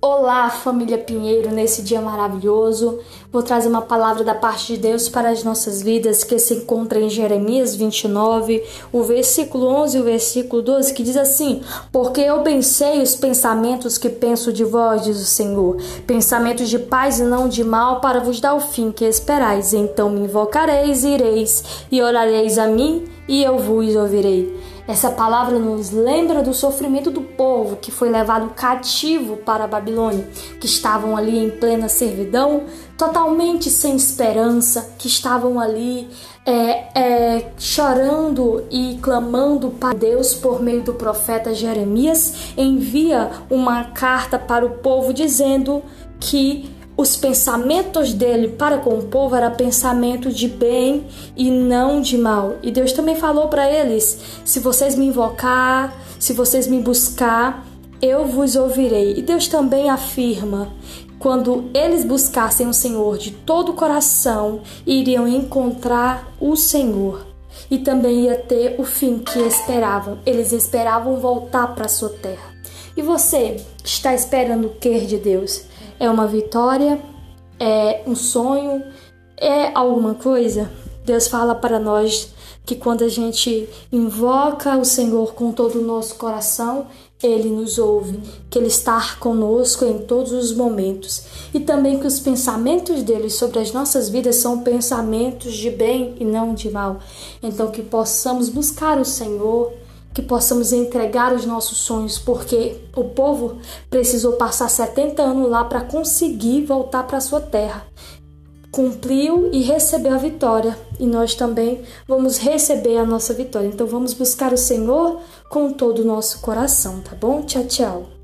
Olá, família Pinheiro, nesse dia maravilhoso. Vou trazer uma palavra da parte de Deus para as nossas vidas que se encontra em Jeremias 29, o versículo 11 e o versículo 12, que diz assim: Porque eu bem sei os pensamentos que penso de vós, diz o Senhor, pensamentos de paz e não de mal, para vos dar o fim que esperais. Então me invocareis, ireis e orareis a mim, e eu vos ouvirei. Essa palavra nos lembra do sofrimento do povo que foi levado cativo para a Babilônia, que estavam ali em plena servidão, totalmente sem esperança, que estavam ali é, é, chorando e clamando para Deus por meio do profeta Jeremias. Envia uma carta para o povo dizendo que os pensamentos dele para com o povo era pensamento de bem e não de mal. E Deus também falou para eles: se vocês me invocar, se vocês me buscar, eu vos ouvirei. E Deus também afirma: quando eles buscassem o Senhor de todo o coração, iriam encontrar o Senhor. E também ia ter o fim que esperavam. Eles esperavam voltar para sua terra. E você está esperando o que de Deus? É uma vitória? É um sonho? É alguma coisa? Deus fala para nós que quando a gente invoca o Senhor com todo o nosso coração, ele nos ouve, que Ele está conosco em todos os momentos e também que os pensamentos dele sobre as nossas vidas são pensamentos de bem e não de mal. Então, que possamos buscar o Senhor que possamos entregar os nossos sonhos, porque o povo precisou passar 70 anos lá para conseguir voltar para sua terra. Cumpriu e recebeu a vitória, e nós também vamos receber a nossa vitória. Então vamos buscar o Senhor com todo o nosso coração, tá bom? Tchau, tchau.